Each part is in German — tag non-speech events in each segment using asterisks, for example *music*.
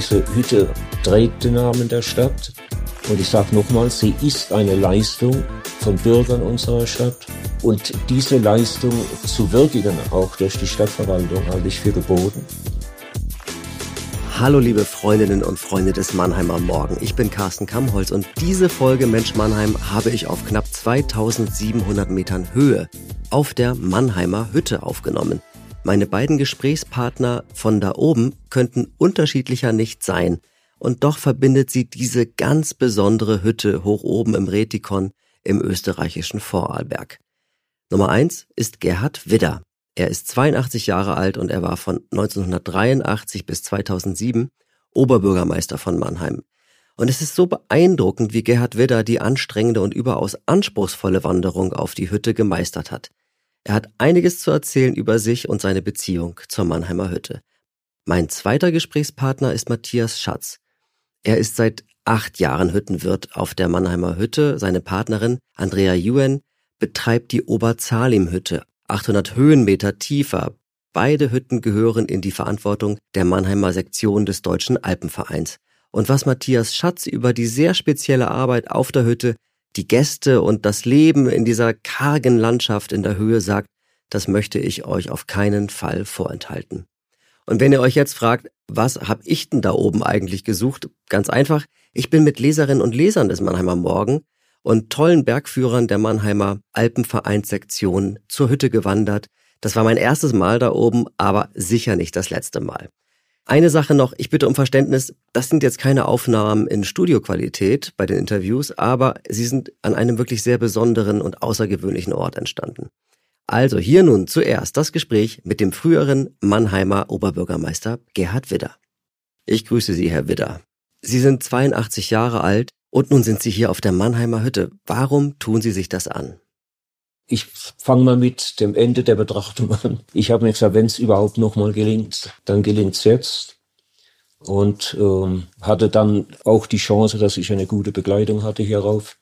Diese Hütte trägt den Namen der Stadt. Und ich sage nochmal, sie ist eine Leistung von Bürgern unserer Stadt. Und diese Leistung zu würdigen, auch durch die Stadtverwaltung, halte ich für geboten. Hallo liebe Freundinnen und Freunde des Mannheimer Morgen. Ich bin Carsten Kammholz und diese Folge Mensch Mannheim habe ich auf knapp 2700 Metern Höhe auf der Mannheimer Hütte aufgenommen. Meine beiden Gesprächspartner von da oben könnten unterschiedlicher nicht sein. Und doch verbindet sie diese ganz besondere Hütte hoch oben im Retikon im österreichischen Vorarlberg. Nummer eins ist Gerhard Widder. Er ist 82 Jahre alt und er war von 1983 bis 2007 Oberbürgermeister von Mannheim. Und es ist so beeindruckend, wie Gerhard Widder die anstrengende und überaus anspruchsvolle Wanderung auf die Hütte gemeistert hat. Er hat einiges zu erzählen über sich und seine Beziehung zur Mannheimer Hütte. Mein zweiter Gesprächspartner ist Matthias Schatz. Er ist seit acht Jahren Hüttenwirt auf der Mannheimer Hütte. Seine Partnerin Andrea Yuen betreibt die Oberzalim-Hütte 800 Höhenmeter tiefer. Beide Hütten gehören in die Verantwortung der Mannheimer Sektion des Deutschen Alpenvereins. Und was Matthias Schatz über die sehr spezielle Arbeit auf der Hütte, die Gäste und das Leben in dieser kargen Landschaft in der Höhe sagt, das möchte ich euch auf keinen Fall vorenthalten. Und wenn ihr euch jetzt fragt, was hab ich denn da oben eigentlich gesucht? Ganz einfach, ich bin mit Leserinnen und Lesern des Mannheimer Morgen und tollen Bergführern der Mannheimer Alpenvereinssektion zur Hütte gewandert. Das war mein erstes Mal da oben, aber sicher nicht das letzte Mal. Eine Sache noch, ich bitte um Verständnis, das sind jetzt keine Aufnahmen in Studioqualität bei den Interviews, aber sie sind an einem wirklich sehr besonderen und außergewöhnlichen Ort entstanden. Also hier nun zuerst das Gespräch mit dem früheren Mannheimer Oberbürgermeister Gerhard Widder. Ich grüße Sie, Herr Widder. Sie sind 82 Jahre alt und nun sind Sie hier auf der Mannheimer Hütte. Warum tun Sie sich das an? Ich fange mal mit dem Ende der Betrachtung an. Ich habe mir gesagt, wenn es überhaupt nochmal gelingt, dann gelingt es jetzt. Und ähm, hatte dann auch die Chance, dass ich eine gute Begleitung hatte hierauf,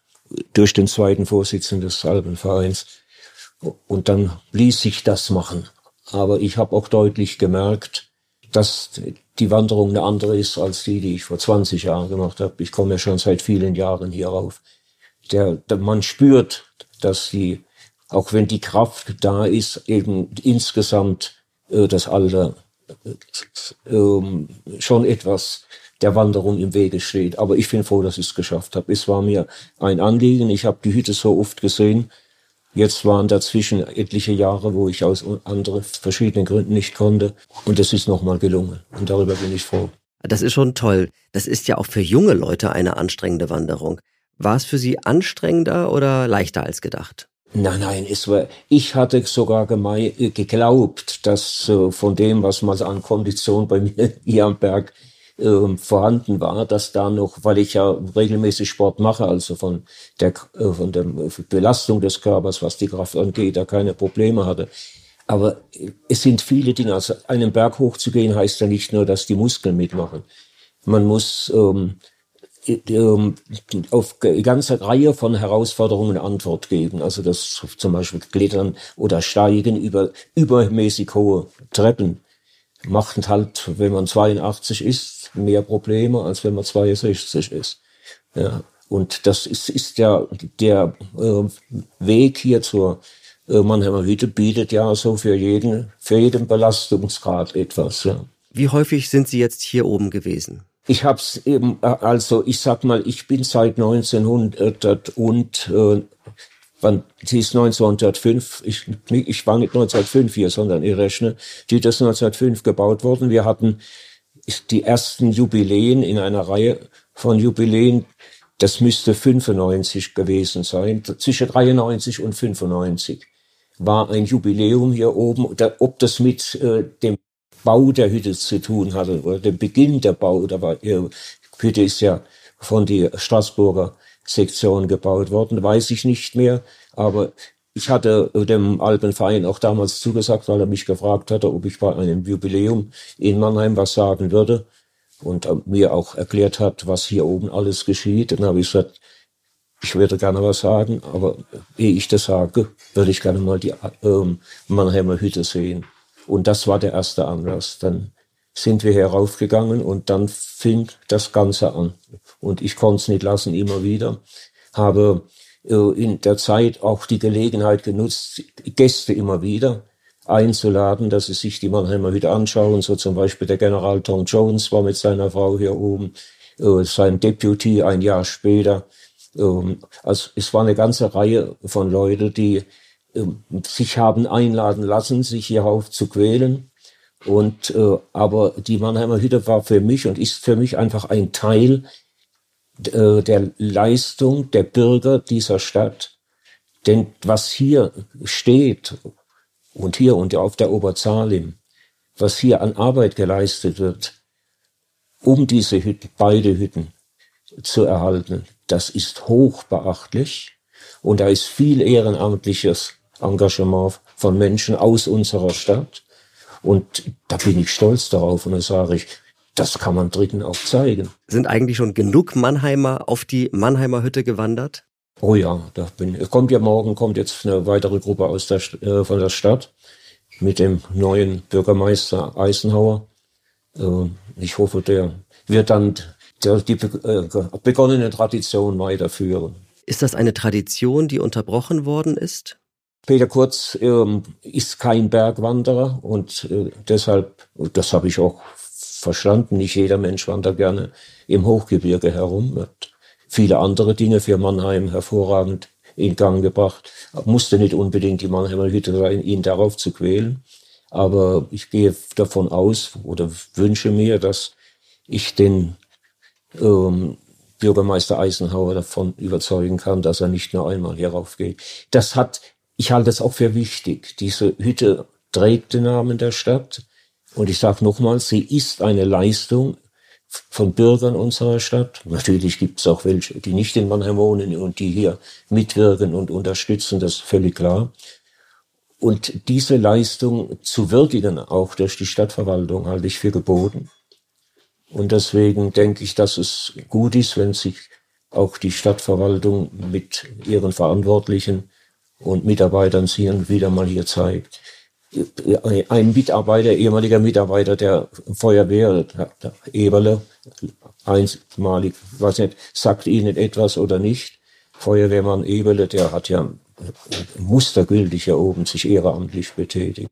durch den zweiten Vorsitzenden des Alpenvereins. Und dann ließ sich das machen. Aber ich habe auch deutlich gemerkt, dass die Wanderung eine andere ist als die, die ich vor 20 Jahren gemacht habe. Ich komme ja schon seit vielen Jahren hier rauf. Der, der, man spürt, dass die, auch wenn die Kraft da ist, eben insgesamt äh, das Alter äh, äh, schon etwas der Wanderung im Wege steht. Aber ich bin froh, dass ich es geschafft habe. Es war mir ein Anliegen. Ich habe die Hütte so oft gesehen Jetzt waren dazwischen etliche Jahre, wo ich aus anderen verschiedenen Gründen nicht konnte. Und es ist nochmal gelungen. Und darüber bin ich froh. Das ist schon toll. Das ist ja auch für junge Leute eine anstrengende Wanderung. War es für Sie anstrengender oder leichter als gedacht? Nein, nein, es war, ich hatte sogar geglaubt, dass äh, von dem, was man an Kondition bei mir hier am Berg äh, vorhanden war, dass da noch, weil ich ja regelmäßig Sport mache, also von der, äh, von der Belastung des Körpers, was die Kraft angeht, da keine Probleme hatte. Aber es sind viele Dinge. Also einen Berg hochzugehen heißt ja nicht nur, dass die Muskeln mitmachen. Man muss ähm, ähm, auf eine ganze Reihe von Herausforderungen Antwort geben. Also das zum Beispiel Klettern oder Steigen über übermäßig hohe Treppen macht halt, wenn man 82 ist, mehr Probleme, als wenn man 62 ist. Ja. Und das ist, ist ja der äh, Weg hier zur äh, Mannheimer Hütte bietet ja so für jeden, für jeden Belastungsgrad etwas. Ja. Wie häufig sind Sie jetzt hier oben gewesen? Ich hab's eben, äh, also ich sag mal, ich bin seit 1900 und äh, wann, sie ist 1905, ich, ich war nicht 1905 hier, sondern ich rechne, die ist 1905 gebaut worden. Wir hatten die ersten Jubiläen in einer Reihe von Jubiläen, das müsste 95 gewesen sein, zwischen 93 und 95 war ein Jubiläum hier oben. Ob das mit äh, dem Bau der Hütte zu tun hatte oder dem Beginn der Bau, da äh, Hütte ist ja von der Straßburger Sektion gebaut worden, weiß ich nicht mehr. Aber ich hatte dem Alpenverein auch damals zugesagt, weil er mich gefragt hatte, ob ich bei einem Jubiläum in Mannheim was sagen würde und mir auch erklärt hat, was hier oben alles geschieht. Dann habe ich gesagt, ich würde gerne was sagen, aber ehe ich das sage, würde ich gerne mal die ähm, Mannheimer Hütte sehen. Und das war der erste Anlass. Dann sind wir heraufgegangen und dann fing das Ganze an. Und ich konnte es nicht lassen, immer wieder. Habe äh, in der Zeit auch die Gelegenheit genutzt, Gäste immer wieder einzuladen, dass sie sich die Mannheimer wieder anschauen. So zum Beispiel der General Tom Jones war mit seiner Frau hier oben, äh, sein Deputy ein Jahr später. Ähm, also es war eine ganze Reihe von Leuten, die sich haben einladen lassen, sich hierauf zu quälen. Und äh, aber die Mannheimer Hütte war für mich und ist für mich einfach ein Teil äh, der Leistung der Bürger dieser Stadt. Denn was hier steht und hier und auf der Oberzalim, was hier an Arbeit geleistet wird, um diese Hütten, beide Hütten zu erhalten, das ist hoch beachtlich. Und da ist viel ehrenamtliches Engagement von Menschen aus unserer Stadt. Und da bin ich stolz darauf und da sage ich, das kann man Dritten auch zeigen. Sind eigentlich schon genug Mannheimer auf die Mannheimer Hütte gewandert? Oh ja, da bin, kommt ja morgen, kommt jetzt eine weitere Gruppe aus der, äh, von der Stadt mit dem neuen Bürgermeister Eisenhower. Äh, ich hoffe, der wird dann der, die äh, begonnene Tradition weiterführen. Ist das eine Tradition, die unterbrochen worden ist? Peter Kurz ähm, ist kein Bergwanderer und äh, deshalb, das habe ich auch verstanden, nicht jeder Mensch wandert gerne im Hochgebirge herum, hat viele andere Dinge für Mannheim hervorragend in Gang gebracht, musste nicht unbedingt die Mannheimer Hütte sein, ihn darauf zu quälen. Aber ich gehe davon aus oder wünsche mir, dass ich den ähm, Bürgermeister Eisenhower davon überzeugen kann, dass er nicht nur einmal hierauf geht. Das hat ich halte es auch für wichtig. Diese Hütte trägt den Namen der Stadt. Und ich sage nochmal, sie ist eine Leistung von Bürgern unserer Stadt. Natürlich gibt es auch welche, die nicht in Mannheim wohnen und die hier mitwirken und unterstützen, das ist völlig klar. Und diese Leistung zu würdigen, auch durch die Stadtverwaltung, halte ich für geboten. Und deswegen denke ich, dass es gut ist, wenn sich auch die Stadtverwaltung mit ihren Verantwortlichen und Mitarbeitern sie wieder mal hier zeigt. Ein Mitarbeiter, ehemaliger Mitarbeiter der Feuerwehr, der Eberle, einmalig, weiß nicht, sagt Ihnen etwas oder nicht. Feuerwehrmann Eberle, der hat ja mustergültig hier oben sich ehrenamtlich betätigt.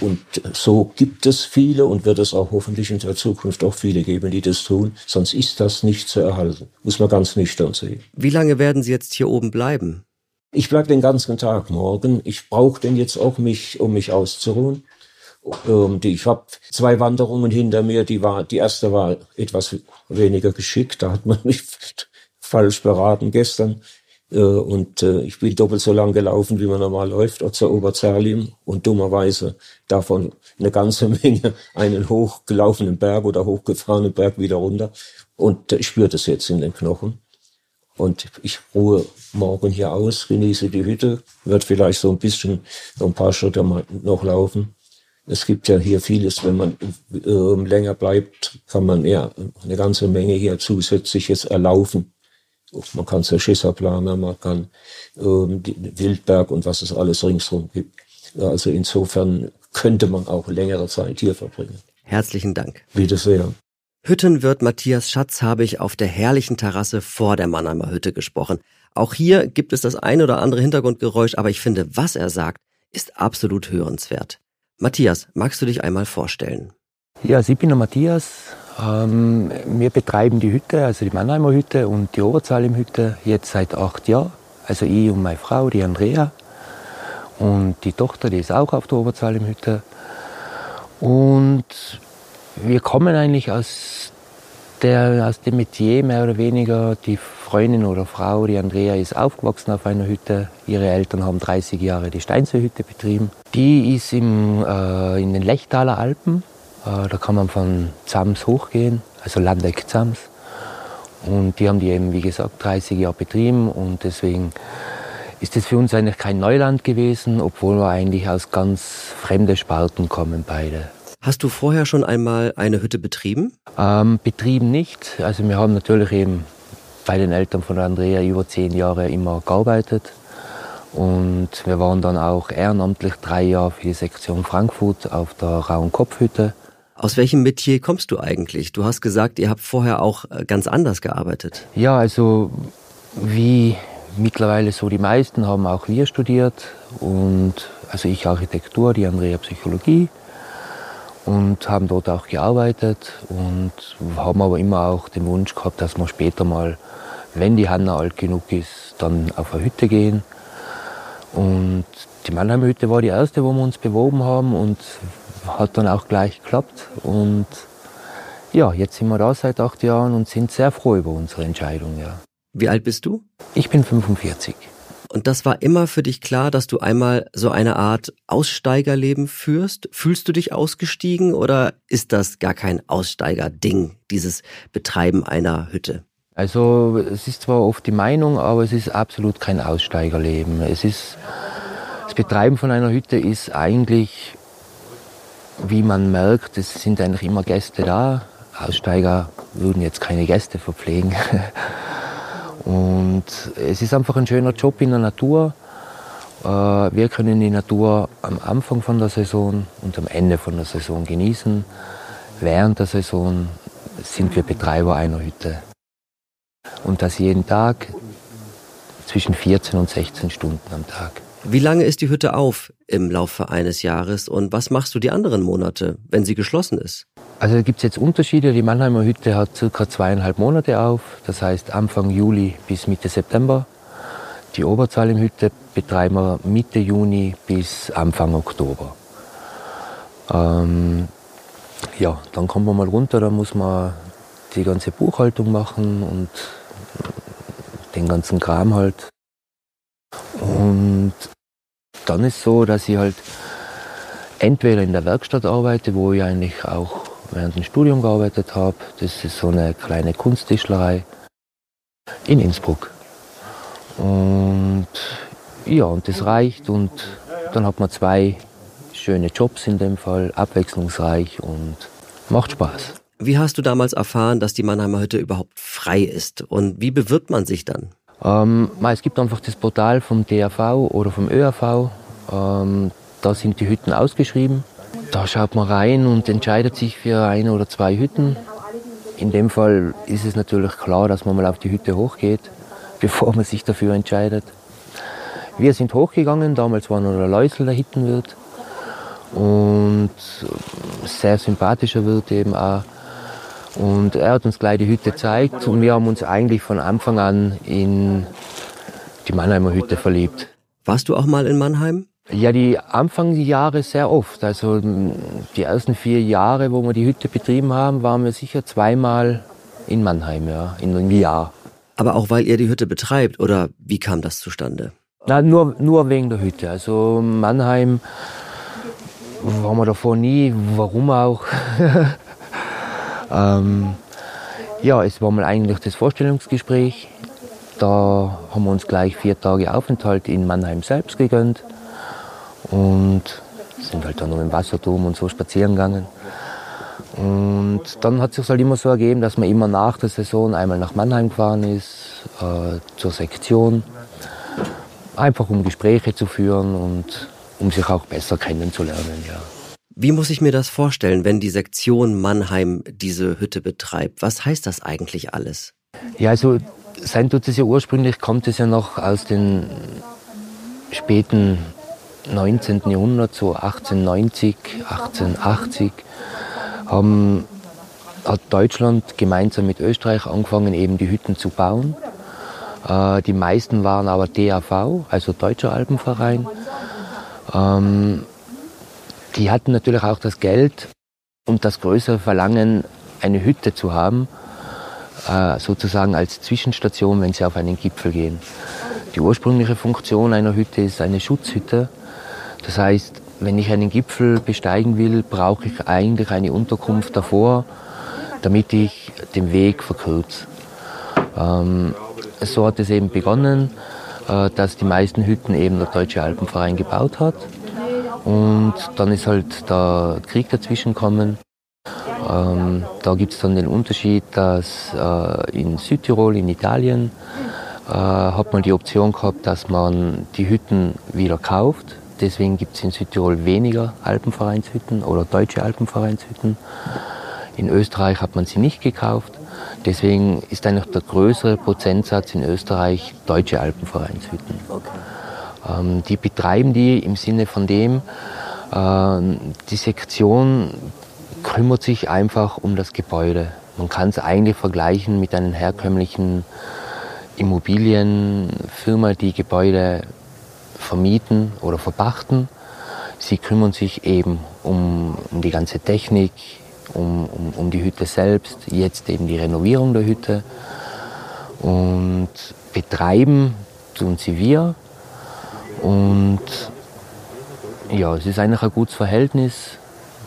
Und so gibt es viele und wird es auch hoffentlich in der Zukunft auch viele geben, die das tun. Sonst ist das nicht zu erhalten. Muss man ganz nüchtern sehen. Wie lange werden Sie jetzt hier oben bleiben? Ich bleib den ganzen Tag morgen. Ich brauche denn jetzt auch mich, um mich auszuruhen. Ähm, ich habe zwei Wanderungen hinter mir. Die war, die erste war etwas weniger geschickt. Da hat man *laughs* mich falsch beraten gestern. Äh, und äh, ich bin doppelt so lang gelaufen, wie man normal läuft, zur Oberzerlim. Und dummerweise davon eine ganze *laughs* Menge einen hochgelaufenen Berg oder hochgefahrenen Berg wieder runter. Und ich spüre das jetzt in den Knochen. Und ich ruhe morgen hier aus, genieße die Hütte, wird vielleicht so ein bisschen, so ein paar Schritte noch laufen. Es gibt ja hier vieles, wenn man äh, länger bleibt, kann man ja eine ganze Menge hier zusätzliches erlaufen. Man kann Schisser planen, man kann ähm, Wildberg und was es alles ringsherum gibt. Also insofern könnte man auch längere Zeit hier verbringen. Herzlichen Dank. Bitte sehr. Hüttenwirt Matthias Schatz habe ich auf der herrlichen Terrasse vor der Mannheimer Hütte gesprochen. Auch hier gibt es das ein oder andere Hintergrundgeräusch, aber ich finde, was er sagt, ist absolut hörenswert. Matthias, magst du dich einmal vorstellen? Ja, also ich bin der Matthias. Ähm, wir betreiben die Hütte, also die Mannheimer Hütte und die Oberzalim Hütte jetzt seit acht Jahren. Also ich und meine Frau, die Andrea. Und die Tochter, die ist auch auf der Oberzalim Hütte. Und wir kommen eigentlich aus, der, aus dem Metier mehr oder weniger. Die Freundin oder Frau, die Andrea, ist aufgewachsen auf einer Hütte. Ihre Eltern haben 30 Jahre die Steinseehütte betrieben. Die ist im, äh, in den Lechtaler Alpen. Äh, da kann man von Zams hochgehen, also Landeck Zams. Und die haben die eben, wie gesagt, 30 Jahre betrieben und deswegen ist es für uns eigentlich kein Neuland gewesen, obwohl wir eigentlich aus ganz fremden Sparten kommen beide. Hast du vorher schon einmal eine Hütte betrieben? Ähm, betrieben nicht. Also wir haben natürlich eben bei den Eltern von Andrea über zehn Jahre immer gearbeitet. Und wir waren dann auch ehrenamtlich drei Jahre für die Sektion Frankfurt auf der Rauen Kopfhütte. Aus welchem Metier kommst du eigentlich? Du hast gesagt, ihr habt vorher auch äh, ganz anders gearbeitet. Ja, also wie mittlerweile so die meisten haben auch wir studiert und also ich Architektur, die Andrea Psychologie und haben dort auch gearbeitet und haben aber immer auch den Wunsch gehabt, dass wir später mal, wenn die Hanna alt genug ist, dann auf eine Hütte gehen. Und die Mannheimer Hütte war die erste, wo wir uns beworben haben und hat dann auch gleich geklappt. Und ja, jetzt sind wir da seit acht Jahren und sind sehr froh über unsere Entscheidung. Ja. Wie alt bist du? Ich bin 45. Und das war immer für dich klar, dass du einmal so eine Art Aussteigerleben führst? Fühlst du dich ausgestiegen oder ist das gar kein Aussteigerding, dieses Betreiben einer Hütte? Also es ist zwar oft die Meinung, aber es ist absolut kein Aussteigerleben. Es ist das Betreiben von einer Hütte ist eigentlich, wie man merkt, es sind eigentlich immer Gäste da. Aussteiger würden jetzt keine Gäste verpflegen. *laughs* Und es ist einfach ein schöner Job in der Natur. Äh, wir können die Natur am Anfang von der Saison und am Ende von der Saison genießen. Während der Saison sind wir Betreiber einer Hütte. Und das jeden Tag zwischen 14 und 16 Stunden am Tag. Wie lange ist die Hütte auf im Laufe eines Jahres und was machst du die anderen Monate, wenn sie geschlossen ist? Also da gibt es jetzt Unterschiede. Die Mannheimer Hütte hat circa zweieinhalb Monate auf, das heißt Anfang Juli bis Mitte September. Die Oberzahl im Hütte betreiben wir Mitte Juni bis Anfang Oktober. Ähm, ja, dann kommt man mal runter, dann muss man die ganze Buchhaltung machen und den ganzen Kram halt. Und dann ist so, dass ich halt entweder in der Werkstatt arbeite, wo ich eigentlich auch während dem Studium gearbeitet habe. Das ist so eine kleine Kunsttischlerei in Innsbruck. Und ja, und das reicht. Und dann hat man zwei schöne Jobs in dem Fall, abwechslungsreich und macht Spaß. Wie hast du damals erfahren, dass die Mannheimer Hütte überhaupt frei ist? Und wie bewirbt man sich dann? Ähm, es gibt einfach das Portal vom DAV oder vom ÖAV. Ähm, da sind die Hütten ausgeschrieben. Da schaut man rein und entscheidet sich für ein oder zwei Hütten. In dem Fall ist es natürlich klar, dass man mal auf die Hütte hochgeht, *laughs* bevor man sich dafür entscheidet. Wir sind hochgegangen, damals war noch der Läusel der Hittenwirt und sehr sympathischer Wirt eben auch. Und er hat uns gleich die Hütte gezeigt und wir haben uns eigentlich von Anfang an in die Mannheimer Hütte verliebt. Warst du auch mal in Mannheim? Ja, die Anfangsjahre sehr oft. Also die ersten vier Jahre, wo wir die Hütte betrieben haben, waren wir sicher zweimal in Mannheim, ja, in einem Jahr. Aber auch weil ihr die Hütte betreibt, oder wie kam das zustande? Na, nur, nur wegen der Hütte. Also Mannheim waren wir davor nie, warum auch. *laughs* ähm, ja, es war mal eigentlich das Vorstellungsgespräch. Da haben wir uns gleich vier Tage Aufenthalt in Mannheim selbst gegönnt und sind halt dann noch im Wasserturm und so spazieren gegangen. Und dann hat es sich halt immer so ergeben, dass man immer nach der Saison einmal nach Mannheim gefahren ist, äh, zur Sektion, einfach um Gespräche zu führen und um sich auch besser kennenzulernen. Ja. Wie muss ich mir das vorstellen, wenn die Sektion Mannheim diese Hütte betreibt? Was heißt das eigentlich alles? Ja, also sein tut es ja ursprünglich, kommt es ja noch aus den späten 19. Jahrhundert, so 1890, 1880, haben, hat Deutschland gemeinsam mit Österreich angefangen, eben die Hütten zu bauen. Äh, die meisten waren aber DAV, also Deutscher Alpenverein. Ähm, die hatten natürlich auch das Geld und das größere Verlangen, eine Hütte zu haben, äh, sozusagen als Zwischenstation, wenn sie auf einen Gipfel gehen. Die ursprüngliche Funktion einer Hütte ist eine Schutzhütte. Das heißt, wenn ich einen Gipfel besteigen will, brauche ich eigentlich eine Unterkunft davor, damit ich den Weg verkürze. Ähm, so hat es eben begonnen, äh, dass die meisten Hütten eben der Deutsche Alpenverein gebaut hat. Und dann ist halt der Krieg dazwischen gekommen. Ähm, da gibt es dann den Unterschied, dass äh, in Südtirol, in Italien, äh, hat man die Option gehabt, dass man die Hütten wieder kauft Deswegen gibt es in Südtirol weniger Alpenvereinshütten oder deutsche Alpenvereinshütten. In Österreich hat man sie nicht gekauft. Deswegen ist eigentlich der größere Prozentsatz in Österreich deutsche Alpenvereinshütten. Okay. Ähm, die betreiben die im Sinne von dem, äh, die Sektion kümmert sich einfach um das Gebäude. Man kann es eigentlich vergleichen mit einer herkömmlichen Immobilienfirma, die Gebäude vermieten oder verpachten. Sie kümmern sich eben um, um die ganze Technik, um, um, um die Hütte selbst, jetzt eben die Renovierung der Hütte. Und betreiben tun sie wir. Und ja, es ist eigentlich ein gutes Verhältnis,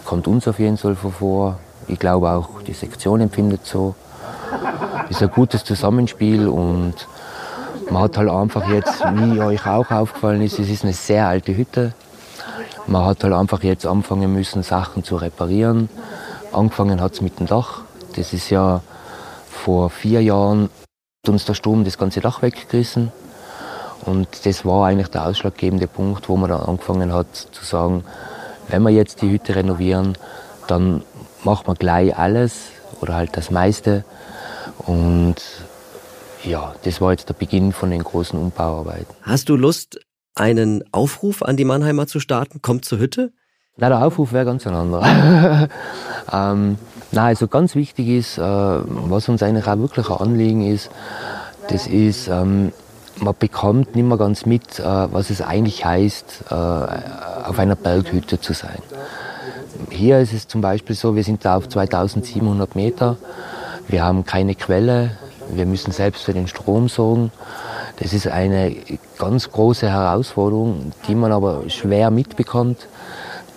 kommt uns auf jeden Fall vor. Ich glaube auch, die Sektion empfindet so. Es ist ein gutes Zusammenspiel und man hat halt einfach jetzt, wie euch auch aufgefallen ist, es ist eine sehr alte Hütte. Man hat halt einfach jetzt anfangen müssen, Sachen zu reparieren. Angefangen hat es mit dem Dach. Das ist ja vor vier Jahren hat uns der Sturm das ganze Dach weggerissen. Und das war eigentlich der ausschlaggebende Punkt, wo man dann angefangen hat zu sagen, wenn wir jetzt die Hütte renovieren, dann macht man gleich alles oder halt das meiste. Und ja, das war jetzt der Beginn von den großen Umbauarbeiten. Hast du Lust, einen Aufruf an die Mannheimer zu starten? Kommt zur Hütte? Na, der Aufruf wäre ganz ein anderer. *laughs* ähm, na, also ganz wichtig ist, äh, was uns eigentlich auch wirklich ein Anliegen ist, das ist, ähm, man bekommt nicht mehr ganz mit, äh, was es eigentlich heißt, äh, auf einer Berghütte zu sein. Hier ist es zum Beispiel so, wir sind da auf 2700 Meter, wir haben keine Quelle, wir müssen selbst für den Strom sorgen. Das ist eine ganz große Herausforderung, die man aber schwer mitbekommt,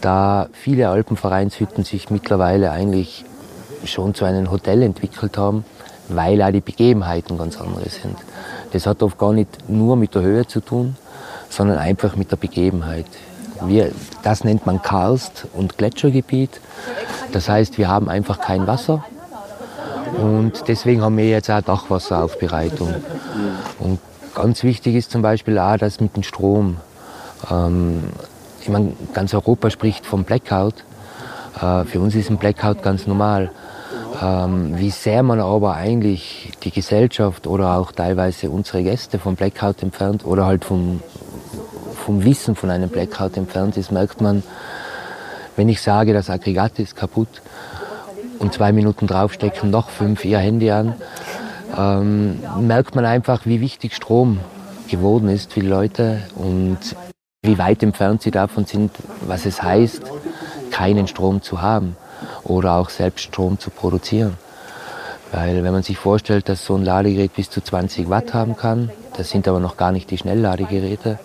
da viele Alpenvereinshütten sich mittlerweile eigentlich schon zu einem Hotel entwickelt haben, weil auch die Begebenheiten ganz andere sind. Das hat oft gar nicht nur mit der Höhe zu tun, sondern einfach mit der Begebenheit. Wir, das nennt man Karst- und Gletschergebiet. Das heißt, wir haben einfach kein Wasser. Und deswegen haben wir jetzt auch Dachwasseraufbereitung. Und ganz wichtig ist zum Beispiel auch das mit dem Strom. Ähm, ich meine, ganz Europa spricht vom Blackout. Äh, für uns ist ein Blackout ganz normal. Ähm, wie sehr man aber eigentlich die Gesellschaft oder auch teilweise unsere Gäste vom Blackout entfernt oder halt vom, vom Wissen von einem Blackout entfernt ist, merkt man, wenn ich sage, das Aggregat ist kaputt und zwei Minuten draufstecken noch fünf ihr Handy an, ähm, merkt man einfach, wie wichtig Strom geworden ist für die Leute und wie weit entfernt sie davon sind, was es heißt, keinen Strom zu haben oder auch selbst Strom zu produzieren. Weil wenn man sich vorstellt, dass so ein Ladegerät bis zu 20 Watt haben kann, das sind aber noch gar nicht die Schnellladegeräte,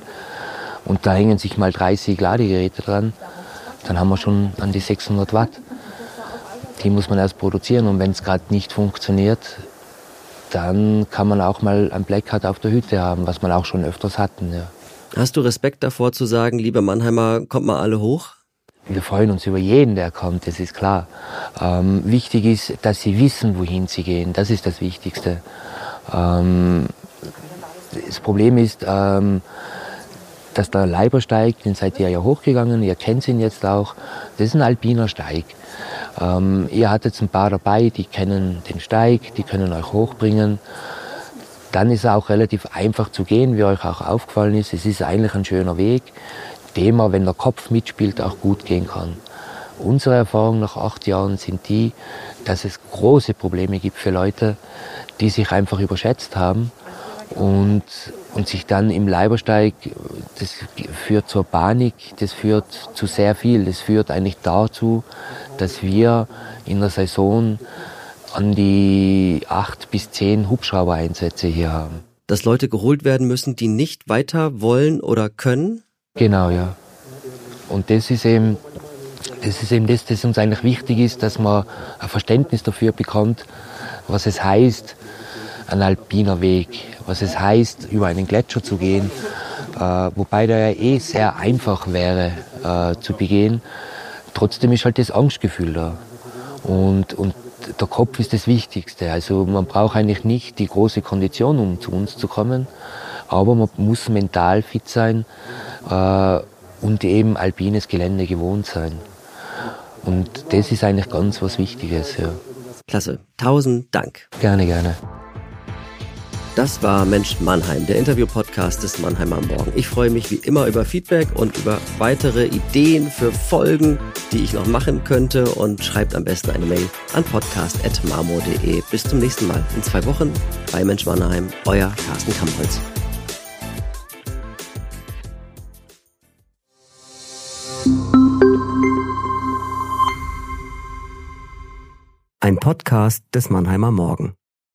und da hängen sich mal 30 Ladegeräte dran, dann haben wir schon an die 600 Watt. Die muss man erst produzieren und wenn es gerade nicht funktioniert, dann kann man auch mal ein Blackout auf der Hütte haben, was man auch schon öfters hatten. Ja. Hast du Respekt davor zu sagen, liebe Mannheimer, kommt mal alle hoch? Wir freuen uns über jeden, der kommt, das ist klar. Ähm, wichtig ist, dass sie wissen, wohin sie gehen. Das ist das Wichtigste. Ähm, das Problem ist, ähm, dass der Leibersteig, den seid ihr ja hochgegangen, ihr kennt ihn jetzt auch, das ist ein alpiner Steig. Ähm, ihr hattet ein paar dabei, die kennen den Steig, die können euch hochbringen. Dann ist er auch relativ einfach zu gehen, wie euch auch aufgefallen ist. Es ist eigentlich ein schöner Weg dem man, wenn der Kopf mitspielt, auch gut gehen kann. Unsere Erfahrungen nach acht Jahren sind die, dass es große Probleme gibt für Leute, die sich einfach überschätzt haben und, und sich dann im Leibersteig, das führt zur Panik, das führt zu sehr viel. Das führt eigentlich dazu, dass wir in der Saison an die acht bis zehn Hubschraubereinsätze hier haben. Dass Leute geholt werden müssen, die nicht weiter wollen oder können? Genau, ja. Und das ist eben das, ist eben das, das uns eigentlich wichtig ist, dass man ein Verständnis dafür bekommt, was es heißt, ein alpiner Weg, was es heißt, über einen Gletscher zu gehen, äh, wobei der ja eh sehr einfach wäre äh, zu begehen. Trotzdem ist halt das Angstgefühl da. Und, und der Kopf ist das Wichtigste. Also man braucht eigentlich nicht die große Kondition, um zu uns zu kommen, aber man muss mental fit sein, äh, und eben alpines Gelände gewohnt sein. Und das ist eigentlich ganz was Wichtiges. Ja. Klasse. Tausend Dank. Gerne, gerne. Das war Mensch Mannheim, der Interview-Podcast des Mannheimer Morgen. Ich freue mich wie immer über Feedback und über weitere Ideen für Folgen, die ich noch machen könnte und schreibt am besten eine Mail an podcast.marmo.de. Bis zum nächsten Mal in zwei Wochen bei Mensch Mannheim. Euer Carsten Kampholz. Ein Podcast des Mannheimer Morgen.